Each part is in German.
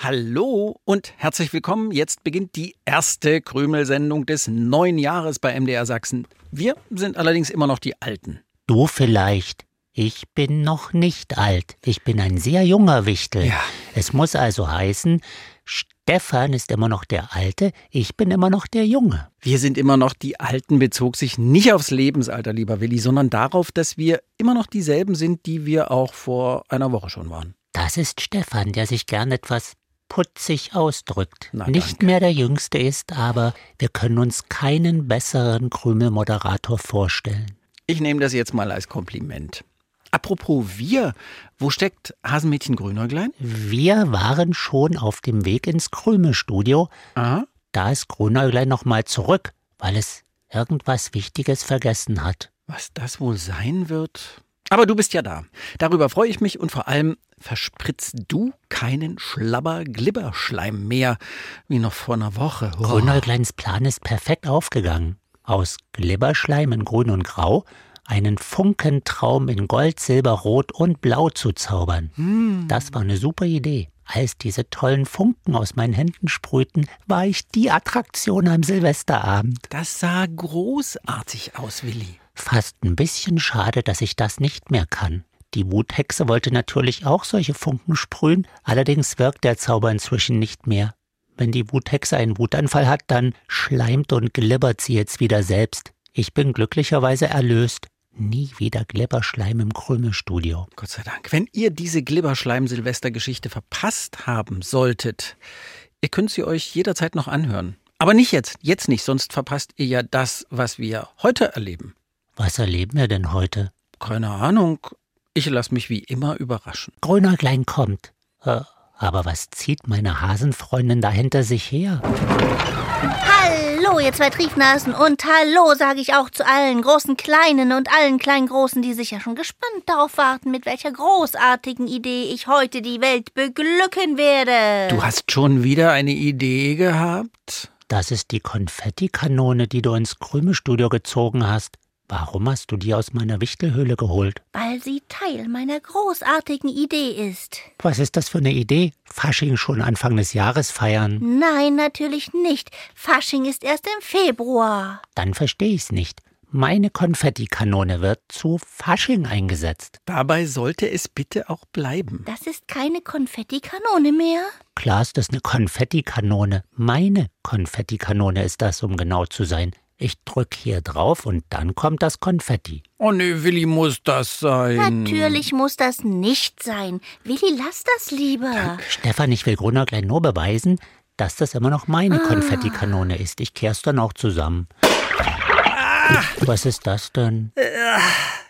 Hallo und herzlich willkommen. Jetzt beginnt die erste Krümelsendung des neuen Jahres bei MDR Sachsen. Wir sind allerdings immer noch die Alten. Du vielleicht. Ich bin noch nicht alt. Ich bin ein sehr junger Wichtel. Ja. Es muss also heißen, Stefan ist immer noch der Alte, ich bin immer noch der Junge. Wir sind immer noch die Alten, bezog sich nicht aufs Lebensalter, lieber Willi, sondern darauf, dass wir immer noch dieselben sind, die wir auch vor einer Woche schon waren. Das ist Stefan, der sich gern etwas putzig ausdrückt. Na, Nicht danke. mehr der Jüngste ist, aber wir können uns keinen besseren Krümelmoderator vorstellen. Ich nehme das jetzt mal als Kompliment. Apropos wir, wo steckt Hasenmädchen Grünäuglein? Wir waren schon auf dem Weg ins Krümelstudio. Aha. Da ist Grünäuglein nochmal zurück, weil es irgendwas Wichtiges vergessen hat. Was das wohl sein wird? Aber du bist ja da. Darüber freue ich mich und vor allem verspritzt du keinen Schlabber-Glibberschleim mehr, wie noch vor einer Woche. Oh. Grünäugleins Plan ist perfekt aufgegangen. Aus Glibberschleim in Grün und Grau einen Funkentraum in Gold, Silber, Rot und Blau zu zaubern. Das war eine super Idee. Als diese tollen Funken aus meinen Händen sprühten, war ich die Attraktion am Silvesterabend. Das sah großartig aus, Willi. Fast ein bisschen schade, dass ich das nicht mehr kann. Die Wuthexe wollte natürlich auch solche Funken sprühen, allerdings wirkt der Zauber inzwischen nicht mehr. Wenn die Wuthexe einen Wutanfall hat, dann schleimt und glibbert sie jetzt wieder selbst. Ich bin glücklicherweise erlöst. Nie wieder Glibberschleim im Krümelstudio. Gott sei Dank. Wenn ihr diese Glibberschleim-Silvester-Geschichte verpasst haben solltet, ihr könnt sie euch jederzeit noch anhören. Aber nicht jetzt, jetzt nicht, sonst verpasst ihr ja das, was wir heute erleben. Was erleben wir denn heute? Keine Ahnung. Ich lasse mich wie immer überraschen. Grünäuglein kommt. Äh, aber was zieht meine Hasenfreundin da hinter sich her? Hallo, ihr zwei Triefnasen und hallo sage ich auch zu allen großen Kleinen und allen kleinen Großen, die sicher schon gespannt darauf warten, mit welcher großartigen Idee ich heute die Welt beglücken werde. Du hast schon wieder eine Idee gehabt? Das ist die Konfettikanone, die du ins Krümelstudio gezogen hast. Warum hast du die aus meiner Wichtelhöhle geholt? Weil sie Teil meiner großartigen Idee ist. Was ist das für eine Idee? Fasching schon Anfang des Jahres feiern? Nein, natürlich nicht. Fasching ist erst im Februar. Dann verstehe ich's nicht. Meine Konfettikanone wird zu Fasching eingesetzt. Dabei sollte es bitte auch bleiben. Das ist keine Konfettikanone mehr. Klar ist das eine Konfettikanone. Meine Konfettikanone ist das, um genau zu sein. Ich drück hier drauf und dann kommt das Konfetti. Oh nee, Willi, muss das sein. Natürlich muss das nicht sein. Willi, lass das lieber. Stefan, ich will Grunäuglein nur beweisen, dass das immer noch meine Konfettikanone ist. Ich kehr's dann auch zusammen. Was ist das denn?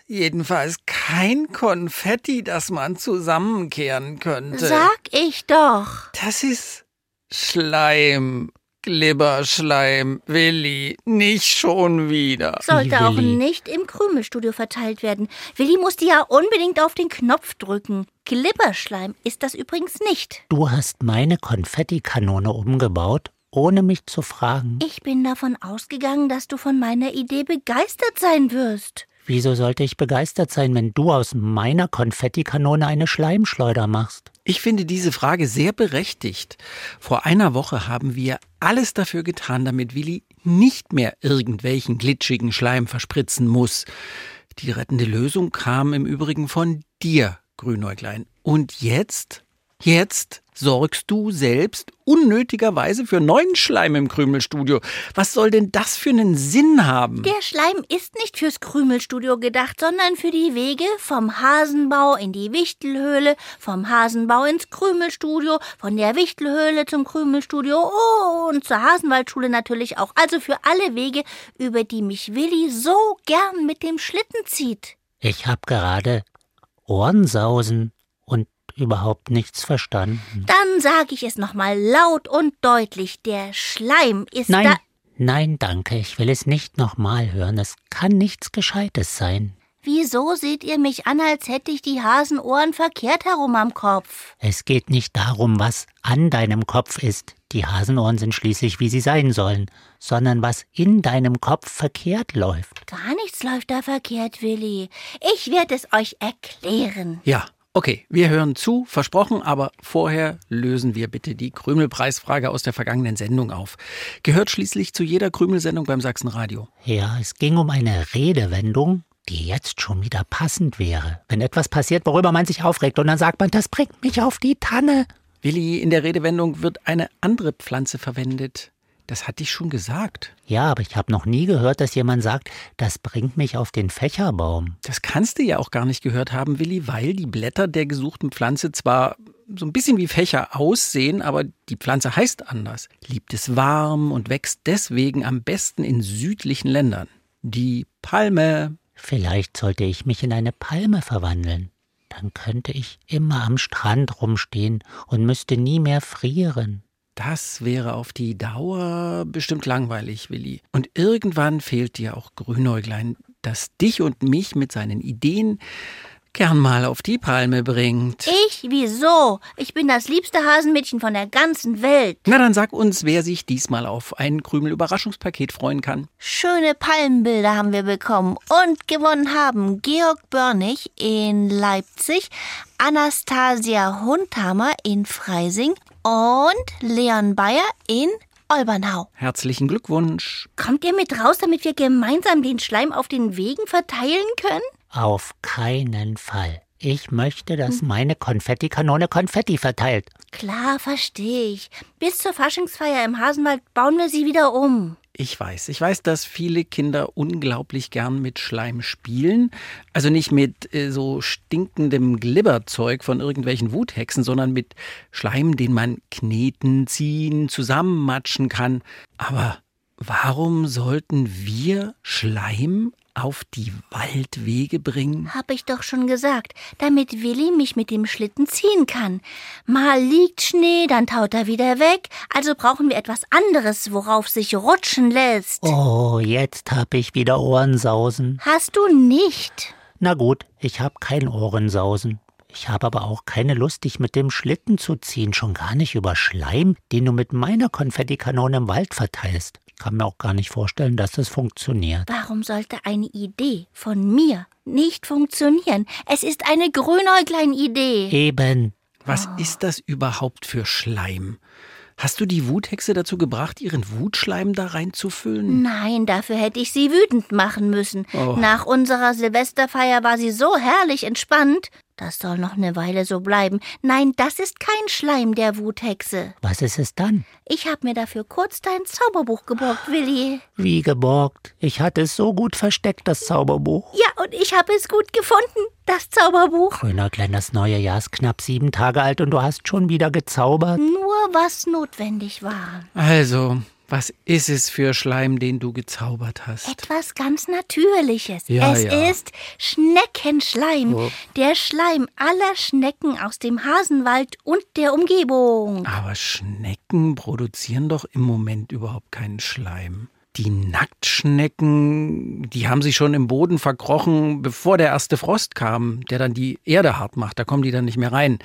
Jedenfalls kein Konfetti, das man zusammenkehren könnte. Sag ich doch. Das ist Schleim. Glibberschleim, Willi, nicht schon wieder. Sollte auch Willi. nicht im Krümelstudio verteilt werden. Willi musste ja unbedingt auf den Knopf drücken. Glibberschleim ist das übrigens nicht. Du hast meine Konfettikanone umgebaut, ohne mich zu fragen. Ich bin davon ausgegangen, dass du von meiner Idee begeistert sein wirst. Wieso sollte ich begeistert sein, wenn du aus meiner Konfettikanone eine Schleimschleuder machst? Ich finde diese Frage sehr berechtigt. Vor einer Woche haben wir alles dafür getan, damit Willi nicht mehr irgendwelchen glitschigen Schleim verspritzen muss. Die rettende Lösung kam im Übrigen von dir, Grünäuglein. Und jetzt? Jetzt sorgst du selbst unnötigerweise für neuen Schleim im Krümelstudio. Was soll denn das für einen Sinn haben? Der Schleim ist nicht fürs Krümelstudio gedacht, sondern für die Wege vom Hasenbau in die Wichtelhöhle, vom Hasenbau ins Krümelstudio, von der Wichtelhöhle zum Krümelstudio und zur Hasenwaldschule natürlich auch. Also für alle Wege, über die mich Willi so gern mit dem Schlitten zieht. Ich hab gerade Ohrensausen überhaupt nichts verstanden. Dann sage ich es nochmal laut und deutlich. Der Schleim ist Nein, da. Nein, danke, ich will es nicht nochmal hören. Es kann nichts Gescheites sein. Wieso seht ihr mich an, als hätte ich die Hasenohren verkehrt herum am Kopf? Es geht nicht darum, was an deinem Kopf ist. Die Hasenohren sind schließlich, wie sie sein sollen, sondern was in deinem Kopf verkehrt läuft. Gar nichts läuft da verkehrt, Willi. Ich werde es euch erklären. Ja, okay, wir hören zu, versprochen, aber vorher lösen wir bitte die Krümelpreisfrage aus der vergangenen Sendung auf. Gehört schließlich zu jeder Krümelsendung beim Sachsenradio. Ja, es ging um eine Redewendung, die jetzt schon wieder passend wäre. Wenn etwas passiert, worüber man sich aufregt, und dann sagt man, das bringt mich auf die Tanne. Willi, in der Redewendung wird eine andere Pflanze verwendet. Das hatte ich schon gesagt. Ja, aber ich habe noch nie gehört, dass jemand sagt, das bringt mich auf den Fächerbaum. Das kannst du ja auch gar nicht gehört haben, Willi, weil die Blätter der gesuchten Pflanze zwar so ein bisschen wie Fächer aussehen, aber die Pflanze heißt anders. Liebt es warm und wächst deswegen am besten in südlichen Ländern. Die Palme. Vielleicht sollte ich mich in eine Palme verwandeln. Dann könnte ich immer am Strand rumstehen und müsste nie mehr frieren. Das wäre auf die Dauer bestimmt langweilig, Willi. Und irgendwann fehlt dir auch Grünäuglein, das dich und mich mit seinen Ideen gern mal auf die Palme bringt. Ich? Wieso? Ich bin das liebste Hasenmädchen von der ganzen Welt. Na, dann sag uns, wer sich diesmal auf ein Krümel-Überraschungspaket freuen kann. Schöne Palmenbilder haben wir bekommen und gewonnen haben Georg Börnig in Leipzig, Anastasia Hundhammer in Freising und Leon Bayer in Olbernhau. Herzlichen Glückwunsch. Kommt ihr mit raus, damit wir gemeinsam den Schleim auf den Wegen verteilen können? Auf keinen Fall. Ich möchte, dass meine Konfettikanone Konfetti verteilt. Klar, verstehe ich. Bis zur Faschingsfeier im Hasenwald bauen wir sie wieder um. Ich weiß, ich weiß, dass viele Kinder unglaublich gern mit Schleim spielen. Also nicht mit äh, so stinkendem Glibberzeug von irgendwelchen Wuthexen, sondern mit Schleim, den man kneten, ziehen, zusammenmatschen kann. Aber warum sollten wir Schleim auf die Waldwege bringen? Hab ich doch schon gesagt, damit Willi mich mit dem Schlitten ziehen kann. Mal liegt Schnee, dann taut er wieder weg, also brauchen wir etwas anderes, worauf sich rutschen lässt. Oh, jetzt hab ich wieder Ohrensausen. Hast du nicht? Na gut, ich hab kein Ohrensausen. Ich habe aber auch keine Lust, dich mit dem Schlitten zu ziehen, schon gar nicht über Schleim, den du mit meiner Konfettikanone im Wald verteilst. Ich kann mir auch gar nicht vorstellen, dass das funktioniert. Warum sollte eine Idee von mir nicht funktionieren? Es ist eine Grünäuglein-Idee. Eben. Was ist das überhaupt für Schleim? Hast du die Wuthexe dazu gebracht, ihren Wutschleim da reinzufüllen? Nein, dafür hätte ich sie wütend machen müssen. Oh. Nach unserer Silvesterfeier war sie so herrlich entspannt. Das soll noch eine Weile so bleiben. Nein, das ist kein Schleim der Wuthexe. Was ist es dann? Ich hab mir dafür kurz dein Zauberbuch geborgt, Willi. Wie geborgt. Ich hatte es so gut versteckt, das Zauberbuch. Ja, und ich hab es gut gefunden, das Zauberbuch. Grünerklein, das neue Jahr ist knapp sieben Tage alt und du hast schon wieder gezaubert. Nur was notwendig war. Also, was ist es für Schleim, den du gezaubert hast? Etwas ganz Natürliches. Ja, es ja. ist Schneckenschleim. Oh. Der Schleim aller Schnecken aus dem Hasenwald und der Umgebung. Aber Schnecken produzieren doch im Moment überhaupt keinen Schleim. Die Nacktschnecken, die haben sich schon im Boden verkrochen, bevor der erste Frost kam, der dann die Erde hart macht. Da kommen die dann nicht mehr rein.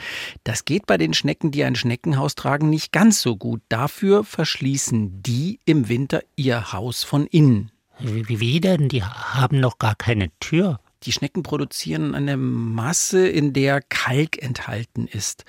Das geht bei den Schnecken, die ein Schneckenhaus tragen, nicht ganz so gut. Dafür verschließen die im Winter ihr Haus von innen. Wie, denn? Die haben noch gar keine Tür. Die Schnecken produzieren eine Masse, in der Kalk enthalten ist.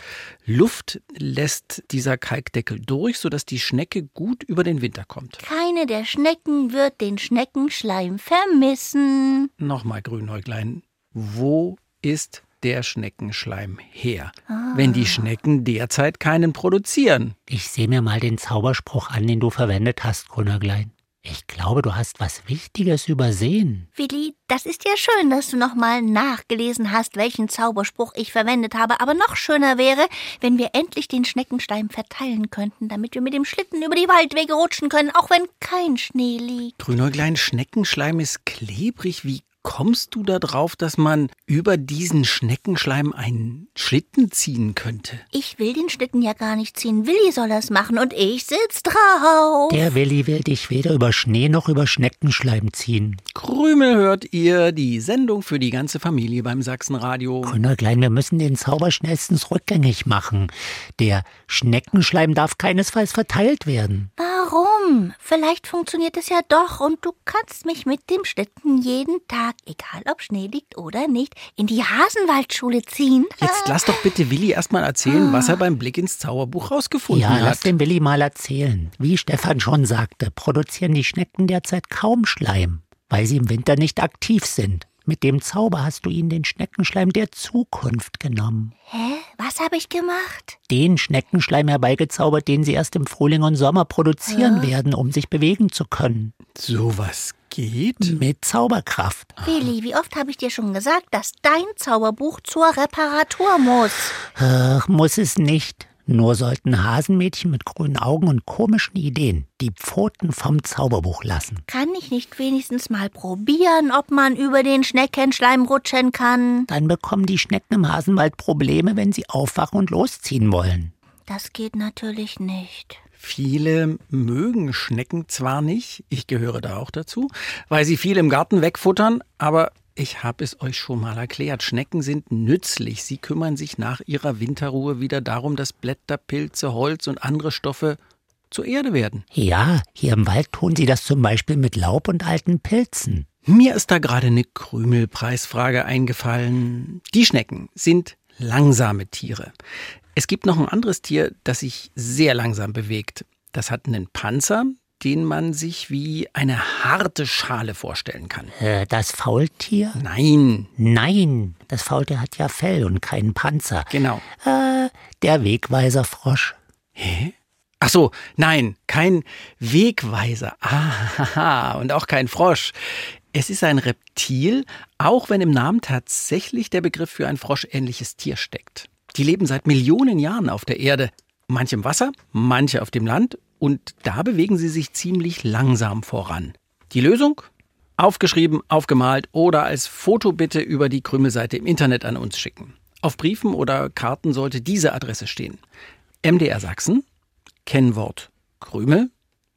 Luft lässt dieser Kalkdeckel durch, sodass die Schnecke gut über den Winter kommt. Keine der Schnecken wird den Schneckenschleim vermissen. Nochmal, Grünäuglein, wo ist der Schneckenschleim her, wenn die Schnecken derzeit keinen produzieren? Ich sehe mir mal den Zauberspruch an, den du verwendet hast, Grünerglein. Ich glaube, du hast was Wichtiges übersehen. Willi, das ist ja schön, dass du nochmal nachgelesen hast, welchen Zauberspruch ich verwendet habe. Aber noch schöner wäre, wenn wir endlich den Schneckenschleim verteilen könnten, damit wir mit dem Schlitten über die Waldwege rutschen können, auch wenn kein Schnee liegt. Grünäuglein, Schneckenschleim ist klebrig wie kommst du da drauf, dass man über diesen Schneckenschleim einen Schlitten ziehen könnte? Ich will den Schlitten ja gar nicht ziehen. Willi soll das machen und ich sitz drauf. Der Willi will dich weder über Schnee noch über Schneckenschleim ziehen. Krümel hört ihr, die Sendung für die ganze Familie beim Sachsenradio. Klein, wir müssen den Zauber schnellstens rückgängig machen. Der Schneckenschleim darf keinesfalls verteilt werden. Warum? Vielleicht funktioniert es ja doch und du kannst mich mit dem Schlitten jeden Tag, egal ob Schnee liegt oder nicht, in die Hasenwaldschule ziehen. Jetzt lass doch bitte Willi erstmal erzählen, was er beim Blick ins Zauberbuch rausgefunden Ja, lass hat. den Willi mal erzählen. Wie Stefan schon sagte, produzieren die Schnecken derzeit kaum Schleim, weil sie im Winter nicht aktiv sind. Mit dem Zauber hast du ihnen den Schneckenschleim der Zukunft genommen. Hä? Was habe ich gemacht? Den Schneckenschleim herbeigezaubert, den sie erst im Frühling und Sommer produzieren werden, um sich bewegen zu können. Sowas geht? Mit Zauberkraft. Willi, wie oft habe ich dir schon gesagt, dass dein Zauberbuch zur Reparatur muss? Ach, muss es nicht. Nur sollten Hasenmädchen mit grünen Augen und komischen Ideen die Pfoten vom Zauberbuch lassen. Kann ich nicht wenigstens mal probieren, ob man über den Schneckenschleim rutschen kann? Dann bekommen die Schnecken im Hasenwald Probleme, wenn sie aufwachen und losziehen wollen. Das geht natürlich nicht. Viele mögen Schnecken zwar nicht, ich gehöre da auch dazu, weil sie viel im Garten wegfuttern, aber ich habe es euch schon mal erklärt. Schnecken sind nützlich. Sie kümmern sich nach ihrer Winterruhe wieder darum, dass Blätter, Pilze, Holz und andere Stoffe zur Erde werden. Ja, hier im Wald tun sie das zum Beispiel mit Laub und alten Pilzen. Mir ist da gerade eine Krümelpreisfrage eingefallen. Die Schnecken sind langsame Tiere. Es gibt noch ein anderes Tier, das sich sehr langsam bewegt. Das hat einen Panzer, den man sich wie eine harte Schale vorstellen kann. Äh, das Faultier? Nein, Nein, das Faultier hat ja Fell und keinen Panzer. genau. Äh, der Wegweiserfrosch. Ach so, nein, kein Wegweiser. Ah, und auch kein Frosch. Es ist ein Reptil, auch wenn im Namen tatsächlich der Begriff für ein froschähnliches Tier steckt. Die leben seit Millionen Jahren auf der Erde, manche im Wasser, manche auf dem Land, und da bewegen sie sich ziemlich langsam voran. Die Lösung? Aufgeschrieben, aufgemalt oder als Foto bitte über die Krümelseite im Internet an uns schicken. Auf Briefen oder Karten sollte diese Adresse stehen. MDR Sachsen, Kennwort Krümel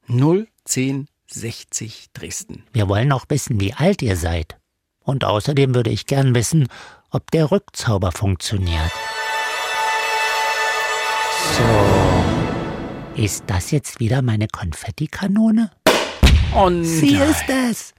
01060 Dresden. Wir wollen auch wissen, wie alt ihr seid. Und außerdem würde ich gern wissen, ob der Rückzauber funktioniert. So. Ist das jetzt wieder meine Konfettikanone? Und Sie ist es.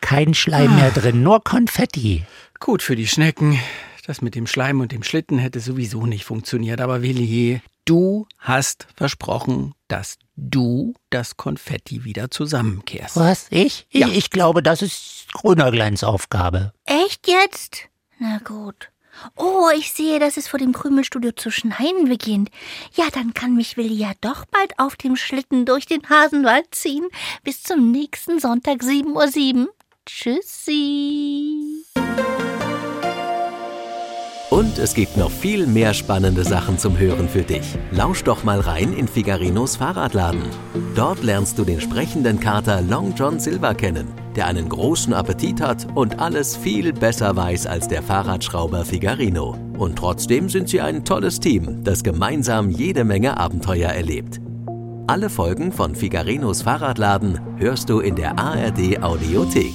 Kein Schleim mehr drin, nur Konfetti. gut für die Schnecken. Das mit dem Schleim und dem Schlitten hätte sowieso nicht funktioniert. Aber Willi, du hast versprochen, dass du das Konfetti wieder zusammenkehrst. Was? Ich? Ja. Ich, ich glaube, das ist Grünergleins Aufgabe. Echt jetzt? Na gut. Oh, ich sehe, dass es vor dem Krümelstudio zu schneien beginnt. Ja, dann kann mich Willi ja doch bald auf dem Schlitten durch den Hasenwald ziehen. Bis zum nächsten Sonntag 7.07 Uhr. Tschüssi. Und es gibt noch viel mehr spannende Sachen zum Hören für dich. Lausch doch mal rein in Figarinos Fahrradladen. Dort lernst du den sprechenden Kater Long John Silver kennen, der einen großen Appetit hat und alles viel besser weiß als der Fahrradschrauber Figarino. Und trotzdem sind sie ein tolles Team, das gemeinsam jede Menge Abenteuer erlebt. Alle Folgen von Figarinos Fahrradladen hörst du in der ARD Audiothek.